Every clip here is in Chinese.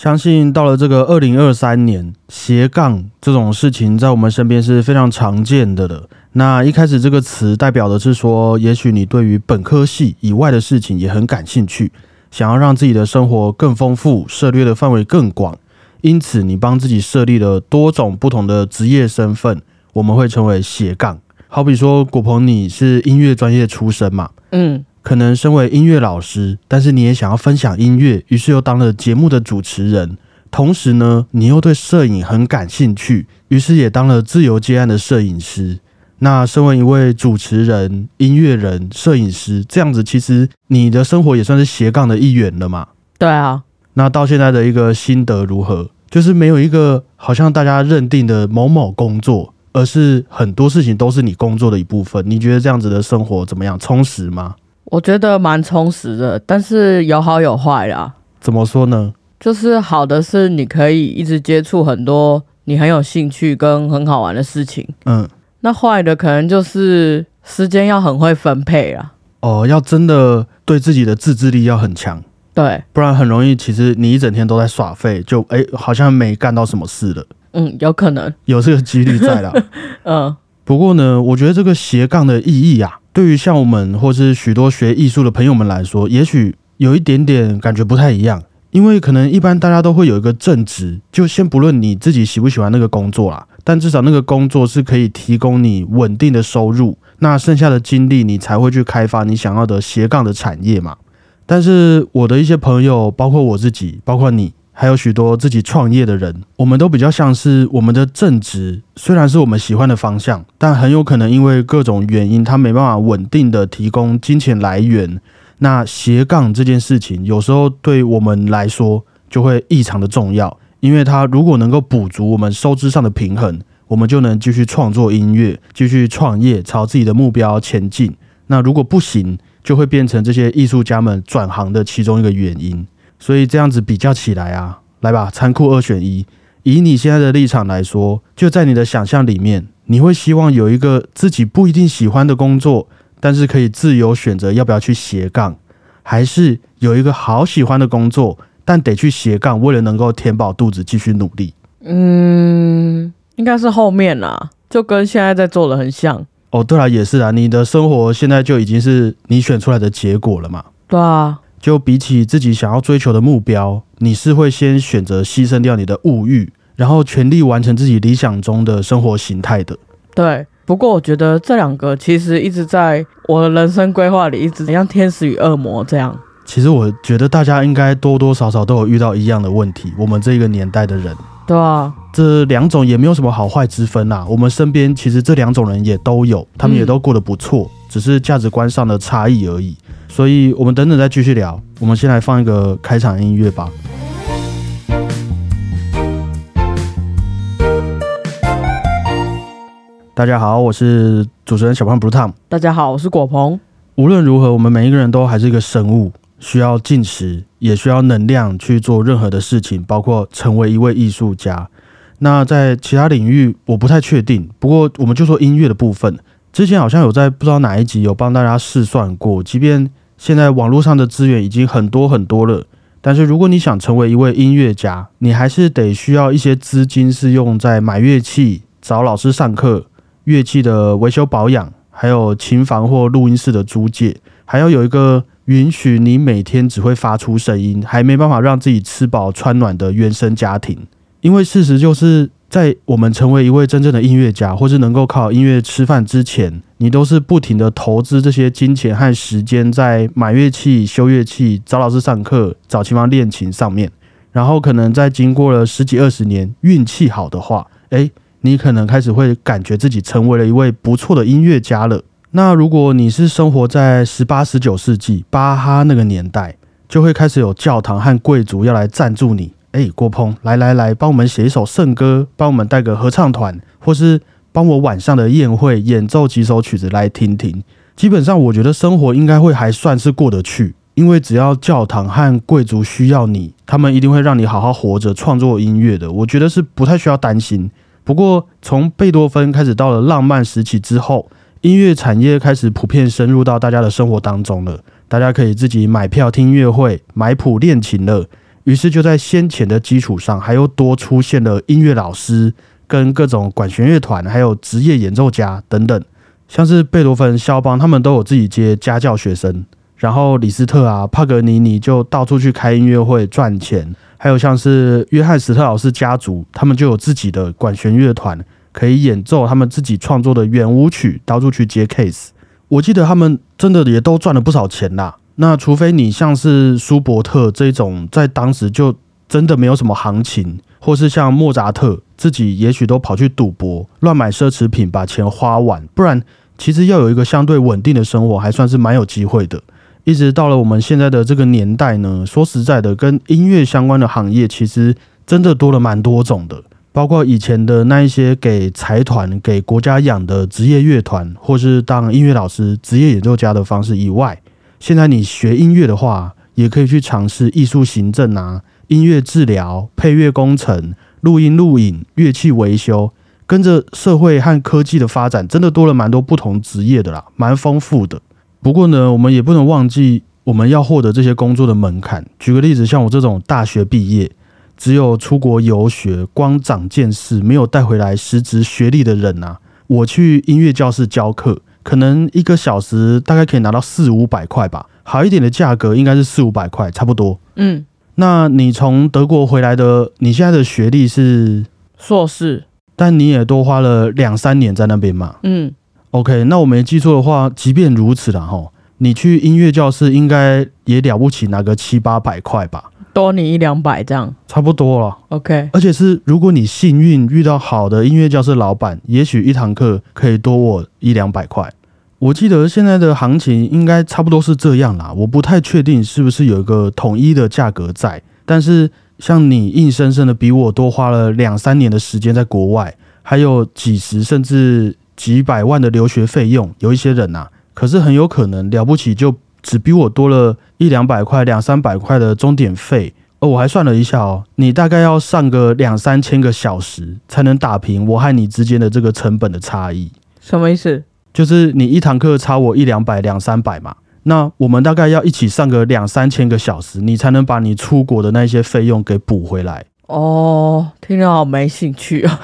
相信到了这个二零二三年，斜杠这种事情在我们身边是非常常见的了。那一开始这个词代表的是说，也许你对于本科系以外的事情也很感兴趣，想要让自己的生活更丰富，涉猎的范围更广，因此你帮自己设立了多种不同的职业身份，我们会称为斜杠。好比说，古鹏你是音乐专业出身嘛？嗯，可能身为音乐老师，但是你也想要分享音乐，于是又当了节目的主持人。同时呢，你又对摄影很感兴趣，于是也当了自由接案的摄影师。那身为一位主持人、音乐人、摄影师，这样子其实你的生活也算是斜杠的一员了嘛？对啊，那到现在的一个心得如何？就是没有一个好像大家认定的某某工作，而是很多事情都是你工作的一部分。你觉得这样子的生活怎么样？充实吗？我觉得蛮充实的，但是有好有坏啦。怎么说呢？就是好的是你可以一直接触很多你很有兴趣跟很好玩的事情，嗯，那坏的可能就是时间要很会分配啦。哦，要真的对自己的自制力要很强，对，不然很容易，其实你一整天都在耍废，就哎、好像没干到什么事了，嗯，有可能，有这个几率在啦。嗯，不过呢，我觉得这个斜杠的意义啊，对于像我们或是许多学艺术的朋友们来说，也许有一点点感觉不太一样。因为可能一般大家都会有一个正职，就先不论你自己喜不喜欢那个工作啦，但至少那个工作是可以提供你稳定的收入，那剩下的精力你才会去开发你想要的斜杠的产业嘛。但是我的一些朋友，包括我自己，包括你，还有许多自己创业的人，我们都比较像是我们的正职，虽然是我们喜欢的方向，但很有可能因为各种原因，他没办法稳定的提供金钱来源。那斜杠这件事情，有时候对我们来说就会异常的重要，因为它如果能够补足我们收支上的平衡，我们就能继续创作音乐，继续创业，朝自己的目标前进。那如果不行，就会变成这些艺术家们转行的其中一个原因。所以这样子比较起来啊，来吧，残酷二选一。以你现在的立场来说，就在你的想象里面，你会希望有一个自己不一定喜欢的工作，但是可以自由选择要不要去斜杠，还是有一个好喜欢的工作，但得去斜杠，为了能够填饱肚子继续努力。嗯，应该是后面啦，就跟现在在做的很像。哦，对了，也是啊，你的生活现在就已经是你选出来的结果了嘛。对啊，就比起自己想要追求的目标，你是会先选择牺牲掉你的物欲，然后全力完成自己理想中的生活形态的。对。不过我觉得这两个其实一直在我的人生规划里，一直像天使与恶魔这样。其实我觉得大家应该多多少少都有遇到一样的问题。我们这个年代的人，对啊，这两种也没有什么好坏之分啦。我们身边其实这两种人也都有，他们也都过得不错，只是价值观上的差异而已。所以我们等等再继续聊。我们先来放一个开场音乐吧。大家好，我是主持人小胖 Blue Tom。大家好，我是果鹏。无论如何，我们每一个人都还是一个生物，需要进食，也需要能量去做任何的事情，包括成为一位艺术家。那在其他领域，我不太确定。不过，我们就说音乐的部分，之前好像有在不知道哪一集有帮大家试算过，即便现在网络上的资源已经很多很多了，但是如果你想成为一位音乐家，你还是得需要一些资金，是用在买乐器、找老师上课、乐器的维修保养。还有琴房或录音室的租借，还要有一个允许你每天只会发出声音，还没办法让自己吃饱穿暖的原生家庭。因为事实就是在我们成为一位真正的音乐家，或是能够靠音乐吃饭之前，你都是不停的投资这些金钱和时间在买乐器、修乐器、找老师上课、找琴房练琴上面。然后可能在经过了十几二十年，运气好的话，诶。你可能开始会感觉自己成为了一位不错的音乐家了。那如果你是生活在十八、十九世纪巴哈那个年代，就会开始有教堂和贵族要来赞助你。哎，郭鹏，来来来，帮我们写一首圣歌，帮我们带个合唱团，或是帮我晚上的宴会演奏几首曲子来听听。基本上，我觉得生活应该会还算是过得去，因为只要教堂和贵族需要你，他们一定会让你好好活着创作音乐的。我觉得是不太需要担心。不过，从贝多芬开始到了浪漫时期之后，音乐产业开始普遍深入到大家的生活当中了。大家可以自己买票听音乐会、买谱练琴了。于是就在先前的基础上，还又多出现了音乐老师、跟各种管弦乐团，还有职业演奏家等等，像是贝多芬、肖邦，他们都有自己接家教学生。然后李斯特啊、帕格尼尼就到处去开音乐会赚钱，还有像是约翰史特劳斯家族，他们就有自己的管弦乐团，可以演奏他们自己创作的圆舞曲，到处去接 case。我记得他们真的也都赚了不少钱啦。那除非你像是舒伯特这种，在当时就真的没有什么行情，或是像莫扎特自己，也许都跑去赌博、乱买奢侈品，把钱花完，不然其实要有一个相对稳定的生活，还算是蛮有机会的。一直到了我们现在的这个年代呢，说实在的，跟音乐相关的行业其实真的多了蛮多种的，包括以前的那一些给财团、给国家养的职业乐团，或是当音乐老师、职业演奏家的方式以外，现在你学音乐的话，也可以去尝试艺术行政啊、音乐治疗、配乐工程、录音录影、乐器维修，跟着社会和科技的发展，真的多了蛮多不同职业的啦，蛮丰富的。不过呢，我们也不能忘记我们要获得这些工作的门槛。举个例子，像我这种大学毕业，只有出国游学，光长见识，没有带回来实质学历的人啊，我去音乐教室教课，可能一个小时大概可以拿到四五百块吧，好一点的价格应该是四五百块，差不多。嗯，那你从德国回来的，你现在的学历是硕士，但你也多花了两三年在那边嘛？嗯，OK，那我没记错的话，即便如此啦，哈，你去音乐教室应该也了不起，拿个七八百块吧，多你一两百这样差不多了。，OK，而且是如果你幸运遇到好的音乐教室老板，也许一堂课可以多我一两百块。我记得现在的行情应该差不多是这样啦，我不太确定是不是有一个统一的价格在，但是像你硬生生的比我多花了两三年的时间在国外，还有几十甚至几百万的留学费用，有一些人呐、可是很有可能了不起就只比我多了一两百块、两三百块的钟点费。哦，我还算了一下哦，你大概要上个两三千个小时才能打平我和你之间的这个成本的差异。什么意思？就是你一堂课差我一两百、两三百嘛，那我们大概要一起上个两三千个小时，你才能把你出国的那些费用给补回来。哦，听着好没兴趣啊。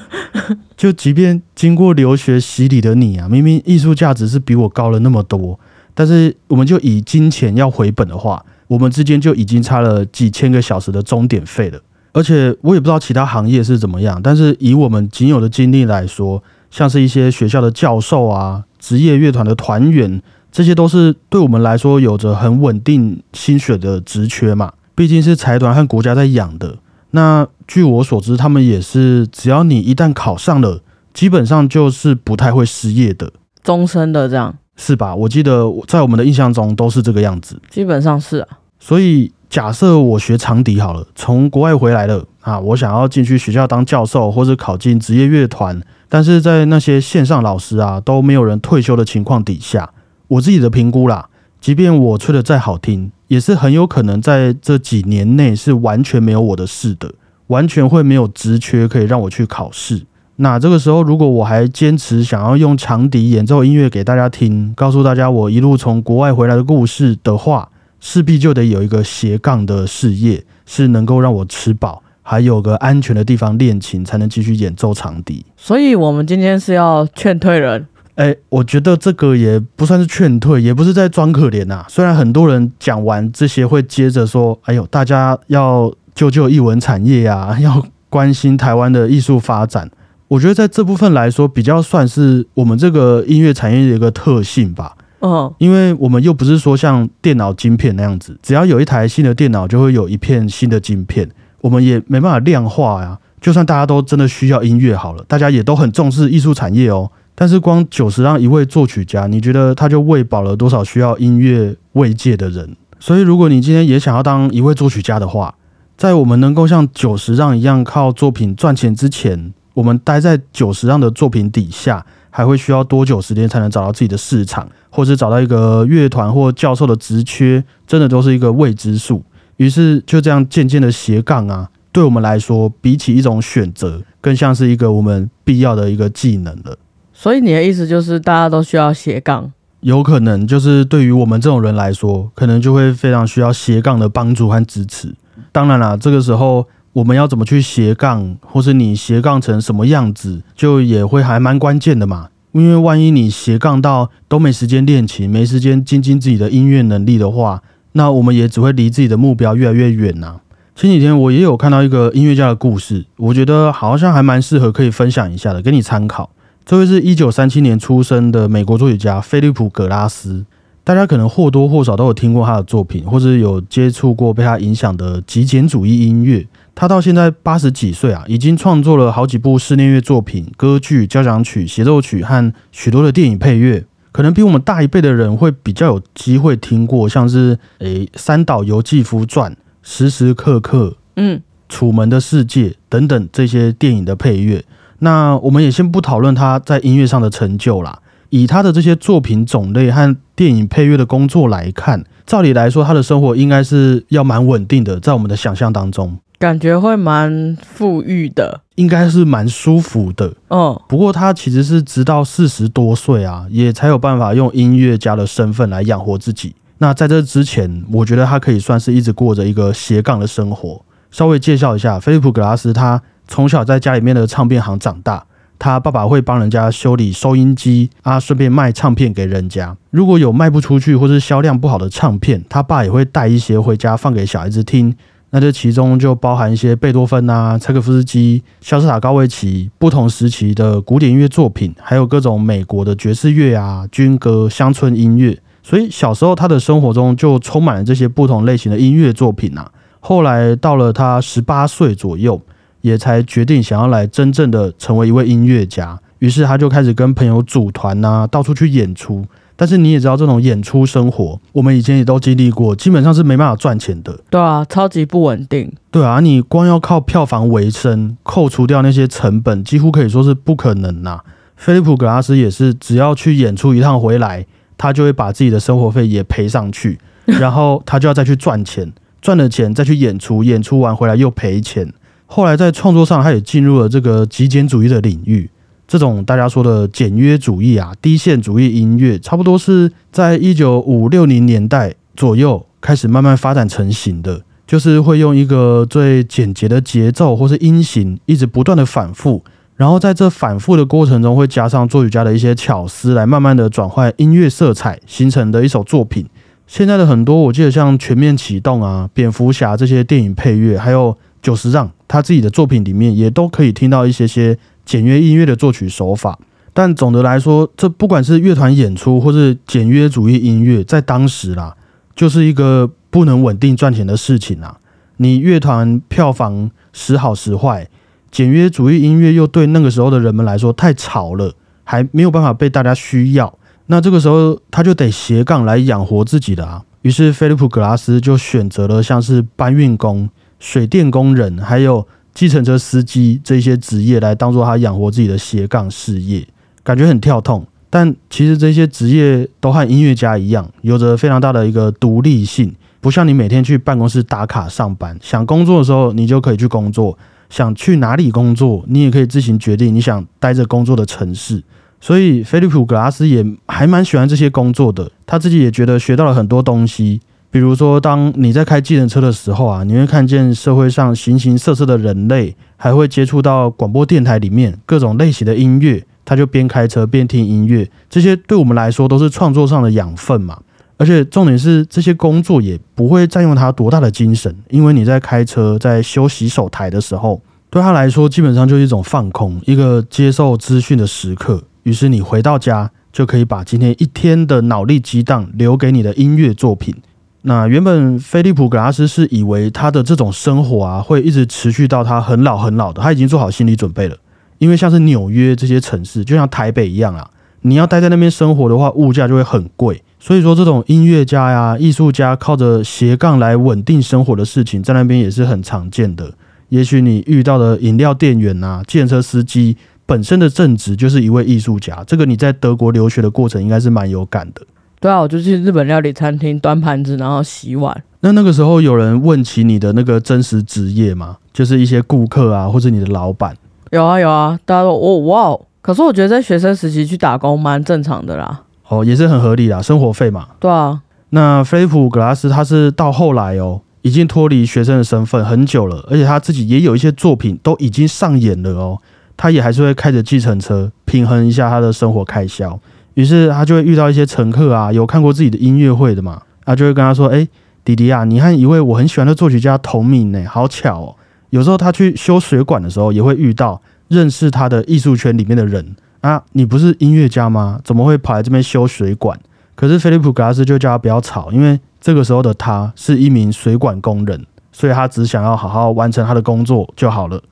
就即便经过留学洗礼的你啊，明明艺术价值是比我高了那么多，但是我们就以金钱要回本的话，我们之间就已经差了几千个小时的钟点费了。而且我也不知道其他行业是怎么样，但是以我们仅有的经历来说，像是一些学校的教授啊、职业乐团的团员，这些都是对我们来说有着很稳定薪水的职缺嘛，毕竟是财团和国家在养的。那据我所知，他们也是只要你一旦考上了，基本上就是不太会失业的，终身的这样，是吧？我记得在我们的印象中都是这个样子。基本上是啊。所以假设我学长笛好了，从国外回来了啊，我想要进去学校当教授，或者考进职业乐团，但是在那些线上老师啊都没有人退休的情况底下，我自己的评估啦，即便我吹的再好听，也是很有可能在这几年内是完全没有我的事的，完全会没有职缺可以让我去考试。那这个时候，如果我还坚持想要用长笛演奏音乐给大家听，告诉大家我一路从国外回来的故事的话，势必就得有一个斜杠的事业，是能够让我吃饱，还有个安全的地方练琴，才能继续演奏长笛。所以我们今天是要劝退人，哎，我觉得这个也不算是劝退，也不是在装可怜呐、虽然很多人讲完这些会接着说：“哎呦，大家要救救艺文产业啊，要关心台湾的艺术发展。”我觉得在这部分来说，比较算是我们这个音乐产业的一个特性吧。嗯，因为我们又不是说像电脑晶片那样子，只要有一台新的电脑，就会有一片新的晶片，我们也没办法量化呀。就算大家都真的需要音乐好了，大家也都很重视艺术产业哦。但是光九十让一位作曲家，你觉得他就喂饱了多少需要音乐慰藉的人？所以，如果你今天也想要当一位作曲家的话，在我们能够像九十让一样靠作品赚钱之前，我们待在九十让的作品底下，还会需要多久时间才能找到自己的市场，或是找到一个乐团或教授的职缺，真的都是一个未知数。于是就这样渐渐的斜杠啊，对我们来说，比起一种选择，更像是一个我们必要的一个技能了。所以你的意思就是大家都需要斜杠，有可能就是对于我们这种人来说，可能就会非常需要斜杠的帮助和支持。当然啦，这个时候我们要怎么去斜杠，或是你斜杠成什么样子，就也会还蛮关键的嘛。因为万一你斜杠到都没时间练琴，没时间精进自己的音乐能力的话，那我们也只会离自己的目标越来越远呐。前几天我也有看到一个音乐家的故事，我觉得好像还蛮适合可以分享一下的，给你参考。这位是一九三七年出生的美国作曲家菲利普·葛拉斯，大家可能或多或少都有听过他的作品，或者有接触过被他影响的极简主义音乐。他到现在八十几岁啊，已经创作了好几部室内乐作品、歌剧、交响曲、协奏曲和许多的电影配乐。可能比我们大一辈的人会比较有机会听过，像是诶《三岛由纪夫传》。时时刻刻，嗯，《楚门的世界》等等这些电影的配乐，那我们也先不讨论他在音乐上的成就啦。以他的这些作品种类和电影配乐的工作来看，照理来说，他的生活应该是要蛮稳定的，在我们的想象当中，感觉会蛮富裕的，应该是蛮舒服的。嗯，不过他其实是直到四十多岁啊，也才有办法用音乐家的身份来养活自己。那在这之前，我觉得他可以算是一直过着一个斜杠的生活。稍微介绍一下，菲利普·格拉斯，他从小在家里面的唱片行长大，他爸爸会帮人家修理收音机啊，顺便卖唱片给人家。如果有卖不出去或是销量不好的唱片，他爸也会带一些回家放给小孩子听。那这其中就包含一些贝多芬啊、柴可夫斯基、肖斯塔高维奇不同时期的古典音乐作品，还有各种美国的爵士乐啊、军歌、乡村音乐。所以小时候他的生活中就充满了这些不同类型的音乐作品呐。后来到了他十八岁左右，也才决定想要来真正的成为一位音乐家。于是他就开始跟朋友组团呐，到处去演出。但是你也知道，这种演出生活，我们以前也都经历过，基本上是没办法赚钱的。对啊，超级不稳定。对啊，你光要靠票房为生，扣除掉那些成本，几乎可以说是不可能呐。菲利普·格拉斯也是，只要去演出一趟回来。他就会把自己的生活费也赔上去，然后他就要再去赚钱，赚了钱再去演出，演出完回来又赔钱。后来在创作上，他也进入了这个极简主义的领域，这种大家说的简约主义啊、低线主义音乐，差不多是在一九五六零年代左右开始慢慢发展成型的，就是会用一个最简洁的节奏或是音型，一直不断的反复。然后在这反复的过程中，会加上作曲家的一些巧思，来慢慢的转换音乐色彩，形成的一首作品。现在的很多，我记得像《全面启动》啊、《蝙蝠侠》这些电影配乐，还有久石让他自己的作品里面，也都可以听到一些些简约音乐的作曲手法。但总的来说，这不管是乐团演出，或是简约主义音乐，在当时啦，就是一个不能稳定赚钱的事情啊。你乐团票房时好时坏。简约主义音乐又对那个时候的人们来说太吵了，还没有办法被大家需要。那这个时候他就得斜杠来养活自己的啊。于是菲利普·格拉斯就选择了像是搬运工、水电工人，还有计程车司机这些职业来当做他养活自己的斜杠事业。感觉很跳痛，但其实这些职业都和音乐家一样，有着非常大的一个独立性，不像你每天去办公室打卡上班，想工作的时候你就可以去工作。想去哪里工作，你也可以自行决定你想待着工作的城市。所以，菲利普·格拉斯也还蛮喜欢这些工作的。他自己也觉得学到了很多东西，比如说，当你在开计程车的时候啊，你会看见社会上形形色色的人类，还会接触到广播电台里面各种类型的音乐。他就边开车边听音乐，这些对我们来说都是创作上的养分嘛。而且重点是，这些工作也不会占用他多大的精神，因为你在开车、在修洗手台的时候，对他来说基本上就是一种放空，一个接受资讯的时刻。于是你回到家，就可以把今天一天的脑力激荡留给你的音乐作品。那原本菲利普·格拉斯是以为他的这种生活啊，会一直持续到他很老很老的，他已经做好心理准备了。因为像是纽约这些城市，就像台北一样啊，你要待在那边生活的话，物价就会很贵。所以说，这种音乐家呀、艺术家靠着斜杠来稳定生活的事情，在那边也是很常见的。也许你遇到的饮料店员呐、建车司机本身的正职就是一位艺术家，这个你在德国留学的过程应该是蛮有感的。对啊，我就去日本料理餐厅端盘子，然后洗碗。那那个时候有人问起你的那个真实职业吗？就是一些顾客啊，或者你的老板？有啊有啊，大家都哦哇，可是我觉得在学生时期去打工蛮正常的啦。哦，也是很合理啦，生活费嘛。对啊，那菲利普·格拉斯他是到后来哦，已经脱离学生的身份很久了，而且他自己也有一些作品都已经上演了哦。他也还是会开着计程车平衡一下他的生活开销，于是他就会遇到一些乘客啊，有看过自己的音乐会的嘛，他，就会跟他说：“哎，弟弟啊，你和一位我很喜欢的作曲家同名呢，好巧哦。”有时候他去修水管的时候，也会遇到认识他的艺术圈里面的人啊，你不是音乐家吗？怎么会跑来这边修水管？可是菲利普·格拉斯就叫他不要吵，因为这个时候的他是一名水管工人，所以他只想要好好完成他的工作就好了。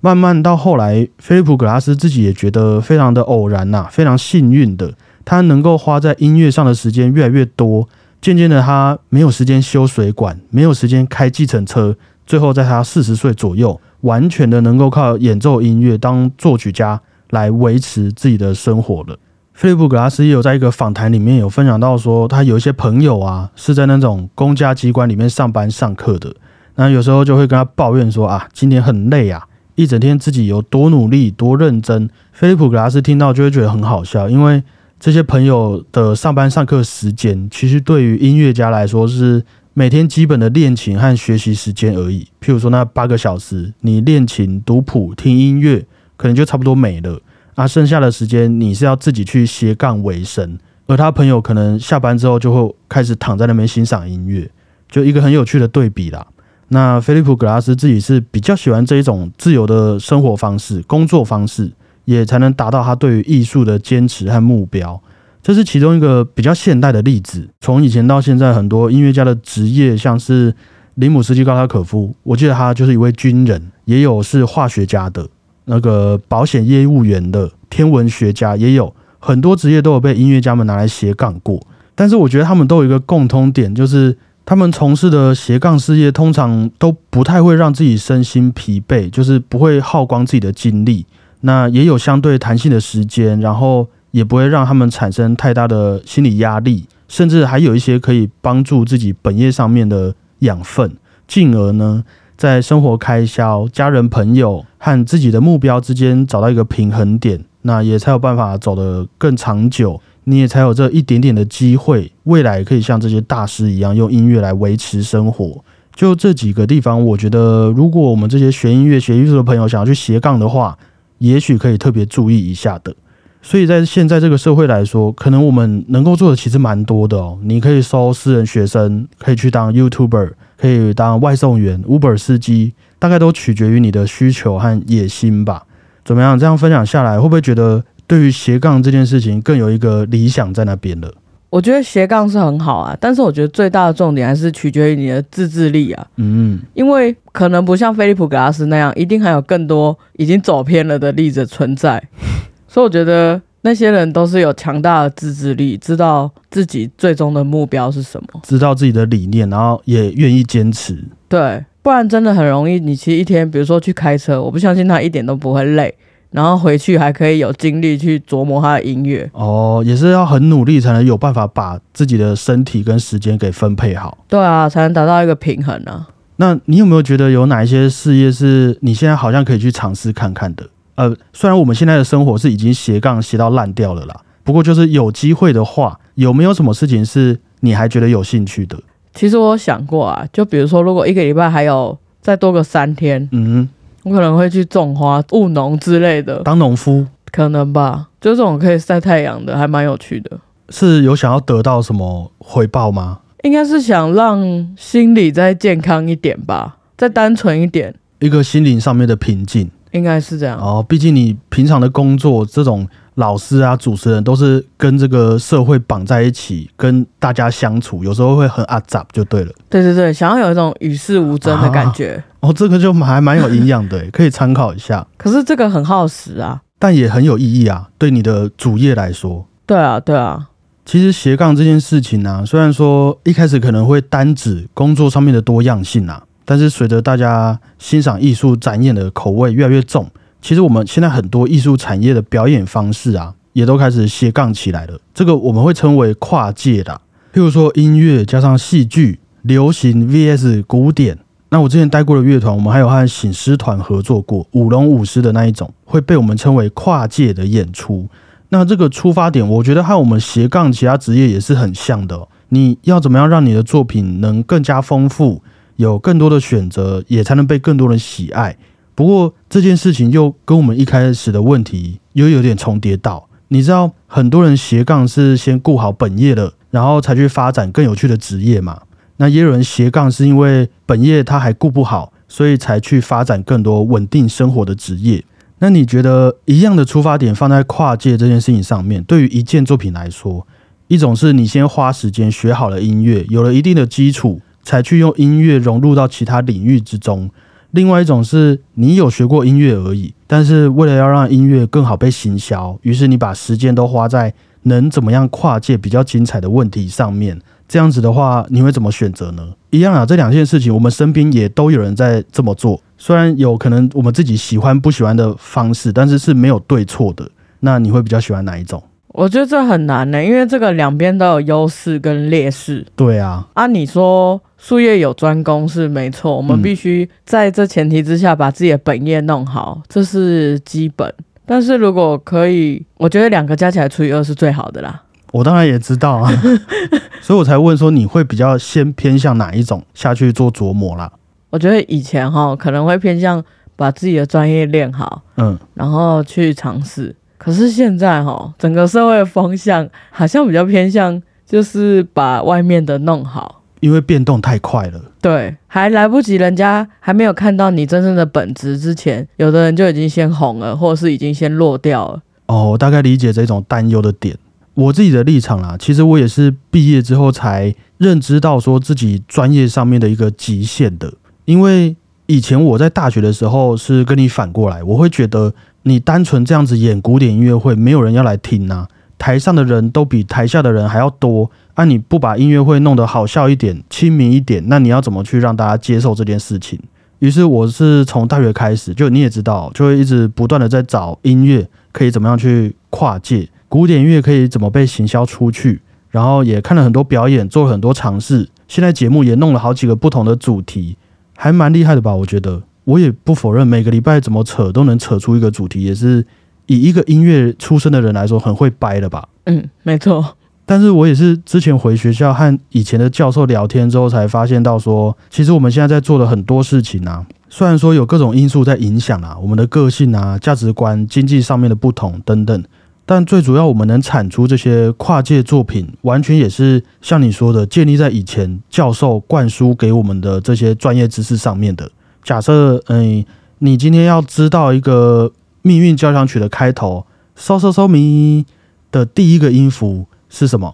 慢慢到后来，菲利普·格拉斯自己也觉得非常的偶然呐，非常幸运的，他能够花在音乐上的时间越来越多。渐渐的，他没有时间修水管，没有时间开计程车，最后在他四十岁左右，完全的能够靠演奏音乐当作曲家来维持自己的生活了。菲利普·格拉斯也有在一个访谈里面有分享到说，他有一些朋友啊是在那种公家机关里面上班上课的，那有时候就会跟他抱怨说啊，今天很累啊。一整天自己有多努力、多认真，菲利普·格拉斯听到就会觉得很好笑，因为这些朋友的上班上课时间，其实对于音乐家来说是每天基本的练琴和学习时间而已。譬如说那八个小时，你练琴、读谱、听音乐，可能就差不多没了。啊，剩下的时间你是要自己去斜杠为生，而他朋友可能下班之后就会开始躺在那边欣赏音乐，就一个很有趣的对比啦。那菲利普·格拉斯自己是比较喜欢这一种自由的生活方式、工作方式，也才能达到他对于艺术的坚持和目标。这是其中一个比较现代的例子。从以前到现在，很多音乐家的职业，像是林姆斯基·高拉可夫，我记得他就是一位军人，也有是化学家的，那个保险业务员的，天文学家也有很多职业都有被音乐家们拿来斜杠过。但是我觉得他们都有一个共通点，就是。他们从事的斜杠事业通常都不太会让自己身心疲惫，就是不会耗光自己的精力。那也有相对弹性的时间，然后也不会让他们产生太大的心理压力，甚至还有一些可以帮助自己本业上面的养分，进而呢，在生活开销、家人朋友和自己的目标之间找到一个平衡点，那也才有办法走得更长久。你也才有这一点点的机会，未来可以像这些大师一样用音乐来维持生活。就这几个地方，我觉得如果我们这些学音乐、学艺术的朋友想要去斜杠的话，也许可以特别注意一下的。所以在现在这个社会来说，可能我们能够做的其实蛮多的哦。你可以收私人学生，可以去当 YouTuber，可以当外送员、Uber 司机，大概都取决于你的需求和野心吧。怎么样？这样分享下来，会不会觉得？对于斜杠这件事情，更有一个理想在那边了。我觉得斜杠是很好啊，但是我觉得最大的重点还是取决于你的自制力啊。嗯，因为可能不像菲利普·格拉斯那样，一定还有更多已经走偏了的例子存在。所以我觉得那些人都是有强大的自制力，知道自己最终的目标是什么，知道自己的理念，然后也愿意坚持。对，不然真的很容易。你其实一天，比如说去开车，我不相信他一点都不会累。然后回去还可以有精力去琢磨他的音乐哦，也是要很努力才能有办法把自己的身体跟时间给分配好。对啊，才能达到一个平衡啊。那你有没有觉得有哪一些事业是你现在好像可以去尝试看看的？呃，虽然我们现在的生活是已经斜杠斜到烂掉了啦，不过就是有机会的话，有没有什么事情是你还觉得有兴趣的？其实我想过啊，就比如说，如果一个礼拜还有再多个三天，嗯。我可能会去种花、务农之类的，当农夫？可能吧，就这种可以晒太阳的，还蛮有趣的。是有想要得到什么回报吗？应该是想让心理再健康一点吧，再单纯一点，一个心灵上面的平静，应该是这样。哦，毕竟你平常的工作这种。老师啊，主持人都是跟这个社会绑在一起，跟大家相处，有时候会很阿杂就对了。对对对，想要有一种与世无争的感觉。哦，这个就还蛮有营养的，可以参考一下。可是这个很耗时啊，但也很有意义啊，对你的主业来说。对啊，对啊。其实斜杠这件事情呢，虽然说一开始可能会单指工作上面的多样性啊，但是随着大家欣赏艺术展演的口味越来越重。其实我们现在很多艺术产业的表演方式啊，也都开始斜杠起来了。这个我们会称为跨界的，譬如说音乐加上戏剧、流行 VS 古典。那我之前待过的乐团，我们还有和醒狮团合作过，舞龙舞狮的那一种，会被我们称为跨界的演出。那这个出发点，我觉得和我们斜杠其他职业也是很像的。你要怎么样让你的作品能更加丰富，有更多的选择，也才能被更多人喜爱。不过这件事情又跟我们一开始的问题又有点重叠到，你知道很多人斜杠是先顾好本业了，然后才去发展更有趣的职业嘛？那也有人斜杠是因为本业他还顾不好，所以才去发展更多稳定生活的职业。那你觉得一样的出发点放在跨界这件事情上面，对于一件作品来说，一种是你先花时间学好了音乐，有了一定的基础，才去用音乐融入到其他领域之中；另外一种是你有学过音乐而已，但是为了要让音乐更好被行销，于是你把时间都花在能怎么样跨界比较精彩的问题上面。这样子的话，你会怎么选择呢？一样啊，这两件事情我们身边也都有人在这么做。虽然有可能我们自己喜欢不喜欢的方式，但是是没有对错的。那你会比较喜欢哪一种？我觉得这很难呢，因为这个两边都有优势跟劣势。对啊，啊，你说术业有专攻是没错，我们必须在这前提之下把自己的本业弄好，这是基本。但是如果可以，我觉得两个加起来除以二是最好的啦。我当然也知道啊，所以我才问说你会比较先偏向哪一种下去做琢磨啦。我觉得以前哈可能会偏向把自己的专业练好，嗯，然后去尝试。可是现在哈整个社会的方向好像比较偏向就是把外面的弄好，因为变动太快了。对，还来不及人家还没有看到你真正的本质之前，有的人就已经先红了，或者是已经先落掉了。哦，我大概理解这种担忧的点。我自己的立场啦，其实我也是毕业之后才认知到说自己专业上面的一个极限的。因为以前我在大学的时候是跟你反过来，我会觉得你单纯这样子演古典音乐会，没有人要来听呐。台上的人都比台下的人还要多，啊，你不把音乐会弄得好笑一点、亲民一点，那你要怎么去让大家接受这件事情？于是我是从大学开始，就你也知道，就会一直不断的在找音乐可以怎么样去跨界。古典音乐可以怎么被行销出去？然后也看了很多表演，做了很多尝试。现在节目也弄了好几个不同的主题，还蛮厉害的吧？我觉得，我也不否认每个礼拜怎么扯都能扯出一个主题，也是以一个音乐出身的人来说很会掰的吧？嗯，没错。但是我也是之前回学校和以前的教授聊天之后，才发现到说，其实我们现在在做的很多事情啊，虽然说有各种因素在影响啊，我们的个性啊、价值观、经济上面的不同等等。但最主要，我们能产出这些跨界作品，完全也是像你说的，建立在以前教授灌输给我们的这些专业知识上面的。假设，嗯，你今天要知道一个命运交响曲的开头，so so so 咪的第一个音符是什么？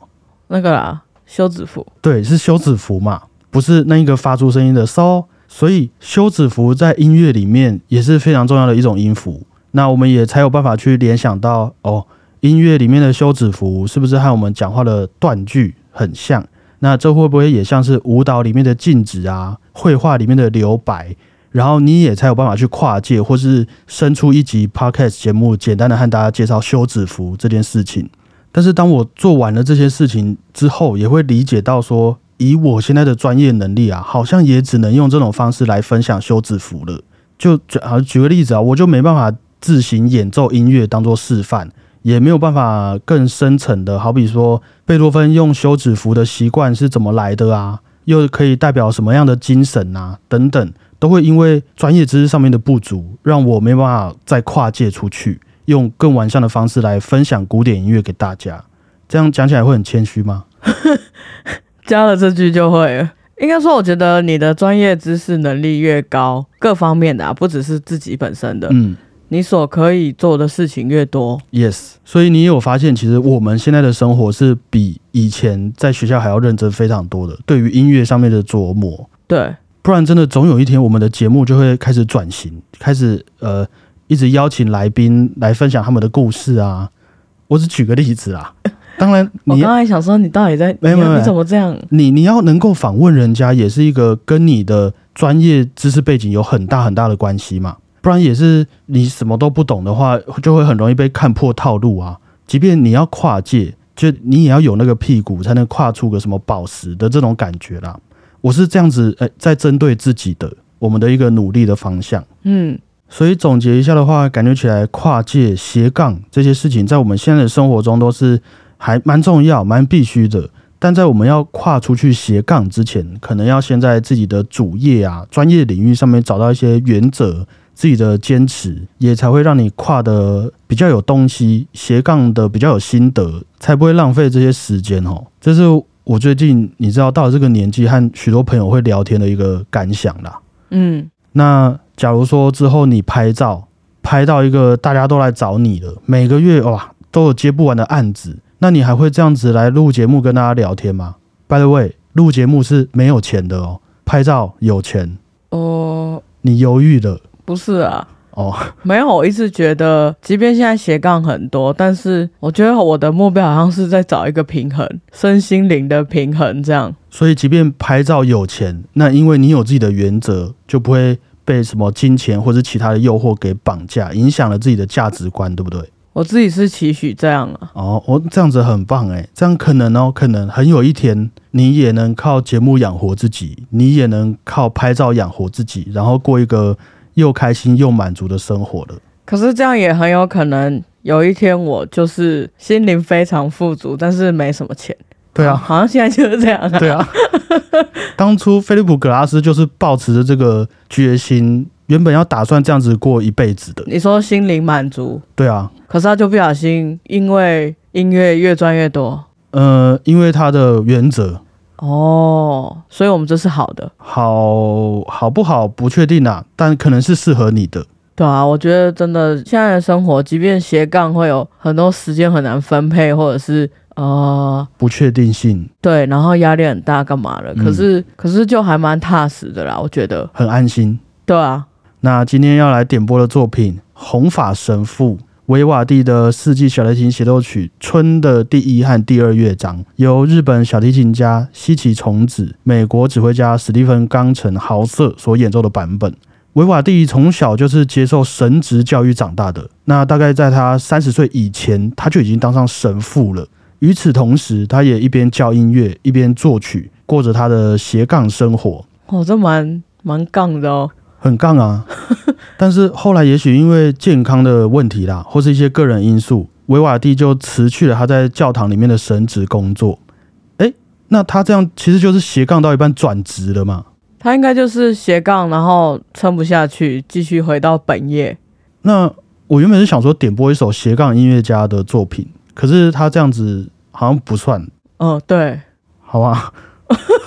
那个啦，休止符。对，是休止符嘛，不是那一个发出声音的 so。所以休止符在音乐里面也是非常重要的一种音符。那我们也才有办法去联想到哦。音乐里面的休止符是不是和我们讲话的断句很像？那这会不会也像是舞蹈里面的静止啊，绘画里面的留白？然后你也才有办法去跨界，或是生出一集 podcast 节目，简单的和大家介绍休止符这件事情。但是当我做完了这些事情之后，也会理解到说，以我现在的专业能力啊，好像也只能用这种方式来分享休止符了。就举好举个例子啊，我就没办法自行演奏音乐当做示范。也没有办法更深层的，好比说贝多芬用休止符的习惯是怎么来的啊？又可以代表什么样的精神啊？等等，都会因为专业知识上面的不足，让我没办法再跨界出去，用更完善的方式来分享古典音乐给大家。这样讲起来会很谦虚吗？加了这句就会。应该说，我觉得你的专业知识能力越高，各方面的啊，不只是自己本身的，嗯。你所可以做的事情越多，yes，所以你有发现，其实我们现在的生活是比以前在学校还要认真非常多的。对于音乐上面的琢磨，对，不然真的总有一天我们的节目就会开始转型，开始呃，一直邀请来宾来分享他们的故事啊。我只举个例子啊，当然，我刚才想说，你到底在没有没有你怎么这样？你你要能够访问人家，也是一个跟你的专业知识背景有很大很大的关系嘛。不然也是你什么都不懂的话，就会很容易被看破套路啊。即便你要跨界，就你也要有那个屁股，才能跨出个什么宝石的这种感觉啦。我是这样子，诶，在针对自己的我们的一个努力的方向。嗯，所以总结一下的话，感觉起来跨界斜杠这些事情，在我们现在的生活中都是还蛮重要、蛮必须的。但在我们要跨出去斜杠之前，可能要先在自己的主业啊、专业领域上面找到一些原则，自己的坚持，也才会让你跨的比较有东西，斜杠的比较有心得，才不会浪费这些时间哦。这是我最近你知道到了这个年纪和许多朋友会聊天的一个感想啦。嗯，那假如说之后你拍照拍到一个大家都来找你了，每个月哇都有接不完的案子。那你还会这样子来录节目跟大家聊天吗？By the way，录节目是没有钱的哦，拍照有钱哦。你犹豫了？不是啊，哦，没有，我一直觉得，即便现在斜杠很多，但是我觉得我的目标好像是在找一个平衡，身心灵的平衡这样。所以，即便拍照有钱，那因为你有自己的原则，就不会被什么金钱或者其他的诱惑给绑架，影响了自己的价值观，对不对？我自己是期许这样啊。哦，我这样子很棒哎，这样可能哦，可能很有一天你也能靠节目养活自己，你也能靠拍照养活自己，然后过一个又开心又满足的生活了。可是这样也很有可能有一天我就是心灵非常富足，但是没什么钱。对啊，好像现在就是这样。对啊，当初菲利普·格拉斯就是抱持着这个决心。原本要打算这样子过一辈子的，你说心灵满足，对啊，可是他就不小心，因为音乐越赚越多，呃，因为他的原则，哦，所以我们这是好的，好好不好不确定啊，但可能是适合你的，对啊，我觉得真的现在的生活，即便斜杠会有很多时间很难分配，或者是呃不确定性，对，然后压力很大，干嘛了？可是可是就还蛮踏实的啦，我觉得很安心，对啊。那今天要来点播的作品《红发神父》维瓦蒂的四季小提琴协奏曲《春》的第一和第二乐章，由日本小提琴家西崎崇子、美国指挥家史蒂芬冈城豪瑟所演奏的版本。维瓦蒂从小就是接受神职教育长大的，那大概在他三十岁以前，他就已经当上神父了。与此同时，他也一边教音乐，一边作曲，过着他的斜杠生活。哦，这蛮蛮杠的哦。很杠啊，但是后来也许因为健康的问题啦，或是一些个人因素，维瓦蒂就辞去了他在教堂里面的神职工作。哎，那他这样其实就是斜杠到一半转职了嘛？他应该就是斜杠，然后撑不下去，继续回到本业。那我原本是想说点播一首斜杠音乐家的作品，可是他这样子好像不算。哦，对，好吧，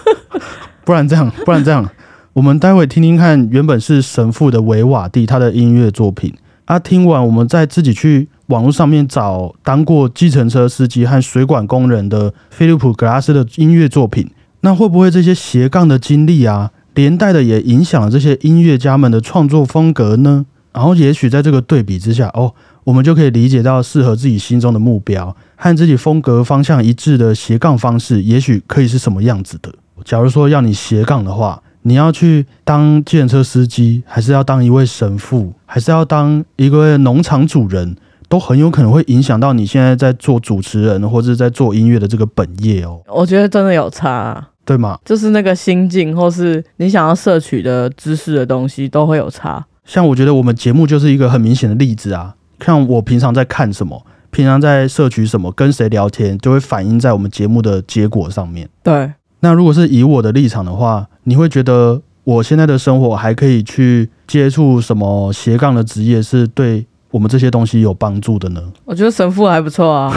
不然这样，不然这样。我们待会听听看，原本是神父的维瓦蒂他的音乐作品啊。听完，我们再自己去网络上面找当过计程车司机和水管工人的菲利普格拉斯的音乐作品。那会不会这些斜杠的经历啊，连带的也影响了这些音乐家们的创作风格呢？然后，也许在这个对比之下，哦，我们就可以理解到适合自己心中的目标和自己风格方向一致的斜杠方式，也许可以是什么样子的。假如说要你斜杠的话。你要去当计程车司机，还是要当一位神父，还是要当一个农场主人，都很有可能会影响到你现在在做主持人或者在做音乐的这个本业哦。我觉得真的有差，对吗？就是那个心境，或是你想要摄取的知识的东西，都会有差。像我觉得我们节目就是一个很明显的例子啊。看我平常在看什么，平常在摄取什么，跟谁聊天，就会反映在我们节目的结果上面。对。那如果是以我的立场的话，你会觉得我现在的生活还可以去接触什么斜杠的职业，是对我们这些东西有帮助的呢？我觉得神父还不错啊。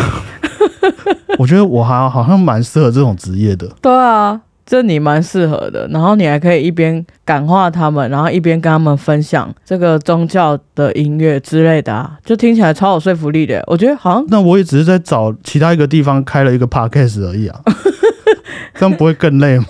我觉得我还好像蛮适合这种职业的。对啊，这你蛮适合的。然后你还可以一边感化他们，然后一边跟他们分享这个宗教的音乐之类的啊，就听起来超有说服力的。我觉得好像那我也只是在找其他一个地方开了一个 podcast 而已啊。这样不会更累吗？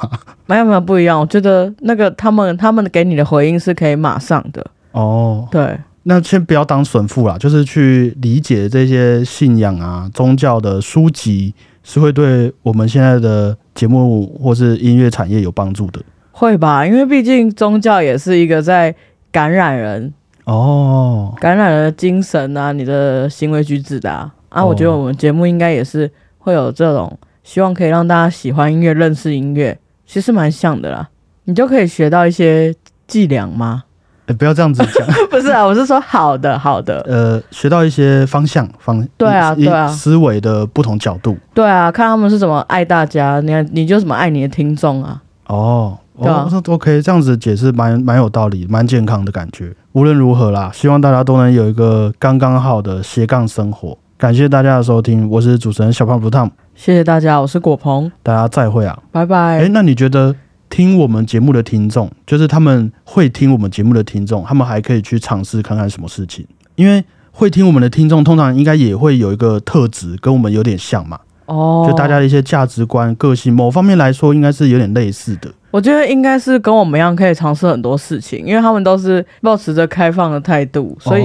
没有没有不一样，我觉得那个他们他们给你的回应是可以马上的哦。对，那先不要当损父啦，就是去理解这些信仰啊、宗教的书籍，是会对我们现在的节目或是音乐产业有帮助的。会吧，因为毕竟宗教也是一个在感染人哦，感染人的精神啊，你的行为举止的啊。啊，我觉得我们节目应该也是会有这种。希望可以让大家喜欢音乐、认识音乐，其实蛮像的啦。你就可以学到一些伎俩吗？哎，不要这样子讲。不是啊，我是说好的，好的。呃，学到一些方向方。对啊，对啊，思维的不同角度。对啊，看他们是怎么爱大家，你看你就怎么爱你的听众啊。哦，哦，OK，这样子解释蛮蛮有道理，蛮健康的感觉。无论如何啦，希望大家都能有一个刚刚好的斜杠生活。感谢大家的收听，我是主持人小胖不烫。谢谢大家，我是果鹏，大家再会啊，拜拜。哎，那你觉得听我们节目的听众，就是他们会听我们节目的听众，他们还可以去尝试看看什么事情？因为会听我们的听众，通常应该也会有一个特质跟我们有点像嘛。哦，就大家的一些价值观、个性，某方面来说，应该是有点类似的。我觉得应该是跟我们一样，可以尝试很多事情，因为他们都是保持着开放的态度，所以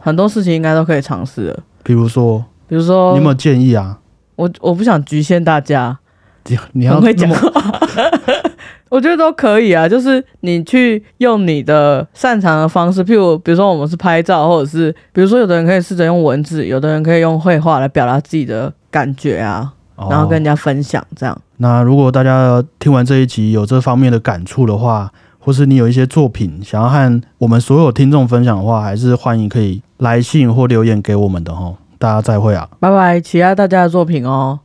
很多事情应该都可以尝试的。比如说，比如说，你有没有建议啊？我我不想局限大家，你要会讲话，我觉得都可以啊。就是你去用你的擅长的方式，譬如比如说我们是拍照，或者是比如说有的人可以试着用文字，有的人可以用绘画来表达自己的感觉啊，然后跟人家分享这样。那如果大家听完这一集有这方面的感触的话，或是你有一些作品想要和我们所有听众分享的话，还是欢迎可以来信或留言给我们的哦。大家再会啊，拜拜，期待大家的作品哦。